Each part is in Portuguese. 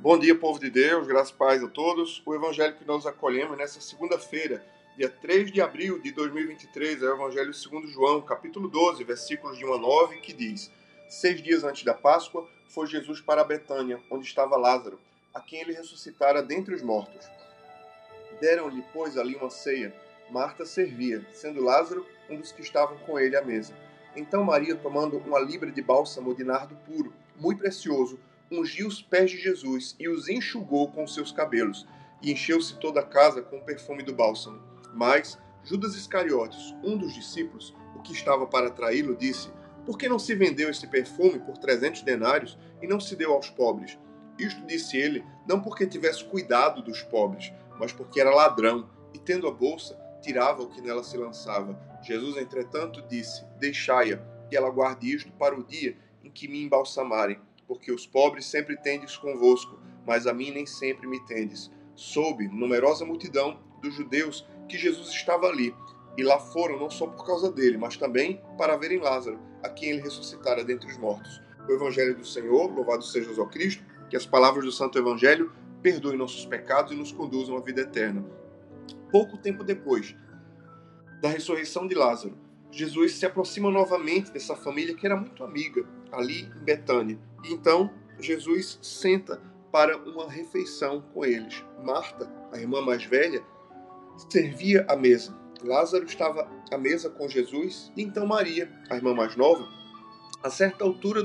Bom dia, povo de Deus, graças e paz a todos. O evangelho que nós acolhemos nessa segunda-feira, dia 3 de abril de 2023, é o evangelho segundo João, capítulo 12, versículos de 1 a 9, que diz: Seis dias antes da Páscoa, foi Jesus para Betânia, onde estava Lázaro, a quem ele ressuscitara dentre os mortos. Deram-lhe, pois, ali uma ceia. Marta servia, sendo Lázaro um dos que estavam com ele à mesa. Então Maria, tomando uma libra de bálsamo de nardo puro, muito precioso, ungiu os pés de Jesus e os enxugou com seus cabelos, e encheu-se toda a casa com o perfume do bálsamo. Mas Judas Iscariotes, um dos discípulos, o que estava para traí-lo, disse: Por que não se vendeu esse perfume por trezentos denários e não se deu aos pobres? Isto disse ele, não porque tivesse cuidado dos pobres, mas porque era ladrão, e tendo a bolsa, tirava o que nela se lançava. Jesus, entretanto, disse: Deixai-a, que ela guarde isto para o dia em que me embalsamarem porque os pobres sempre tendes convosco, mas a mim nem sempre me tendes. Soube numerosa multidão dos judeus que Jesus estava ali, e lá foram não só por causa dele, mas também para verem Lázaro, a quem ele ressuscitara dentre os mortos. O Evangelho do Senhor, louvado seja o Cristo, que as palavras do Santo Evangelho perdoem nossos pecados e nos conduzam à vida eterna. Pouco tempo depois da ressurreição de Lázaro, Jesus se aproxima novamente dessa família que era muito amiga ali em Betânia. Então Jesus senta para uma refeição com eles. Marta, a irmã mais velha, servia a mesa. Lázaro estava à mesa com Jesus. E então Maria, a irmã mais nova, a certa altura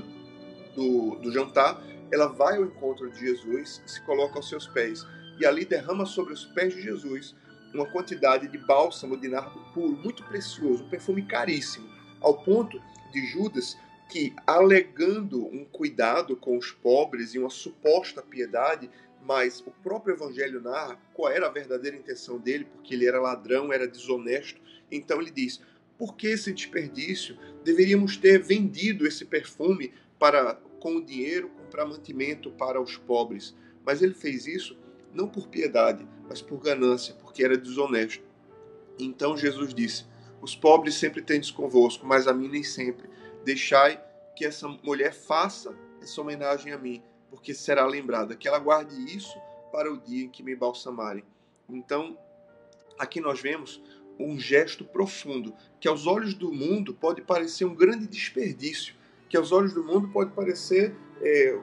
do, do jantar, ela vai ao encontro de Jesus e se coloca aos seus pés. E ali derrama sobre os pés de Jesus uma quantidade de bálsamo de nardo puro, muito precioso, um perfume caríssimo, ao ponto de Judas que, alegando um cuidado com os pobres e uma suposta piedade, mas o próprio Evangelho narra qual era a verdadeira intenção dele, porque ele era ladrão, era desonesto. Então ele diz: por que esse desperdício? Deveríamos ter vendido esse perfume para, com o dinheiro, comprar mantimento para os pobres. Mas ele fez isso não por piedade, mas por ganância, porque era desonesto. Então Jesus disse: Os pobres sempre tendes convosco, mas a mim nem sempre. Deixai que essa mulher faça essa homenagem a mim, porque será lembrada, que ela guarde isso para o dia em que me balsamarem. Então, aqui nós vemos um gesto profundo, que aos olhos do mundo pode parecer um grande desperdício, que aos olhos do mundo pode parecer é,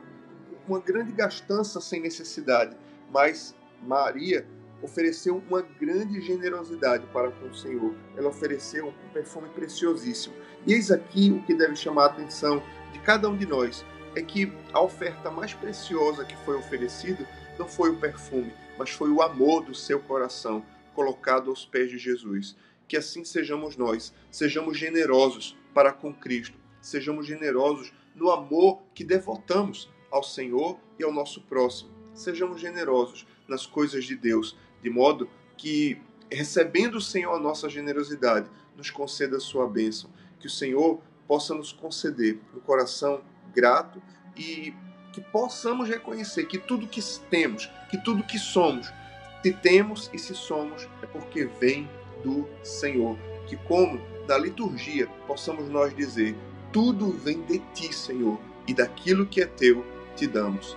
uma grande gastança sem necessidade mas Maria ofereceu uma grande generosidade para com o Senhor. Ela ofereceu um perfume preciosíssimo. E eis aqui o que deve chamar a atenção de cada um de nós: é que a oferta mais preciosa que foi oferecida não foi o perfume, mas foi o amor do seu coração colocado aos pés de Jesus. Que assim sejamos nós, sejamos generosos para com Cristo, sejamos generosos no amor que devotamos ao Senhor e ao nosso próximo sejamos generosos nas coisas de Deus, de modo que, recebendo o Senhor a nossa generosidade, nos conceda a sua bênção. Que o Senhor possa nos conceder um coração grato e que possamos reconhecer que tudo que temos, que tudo que somos, se temos e se somos, é porque vem do Senhor. Que, como na liturgia, possamos nós dizer: tudo vem de ti, Senhor, e daquilo que é teu te damos.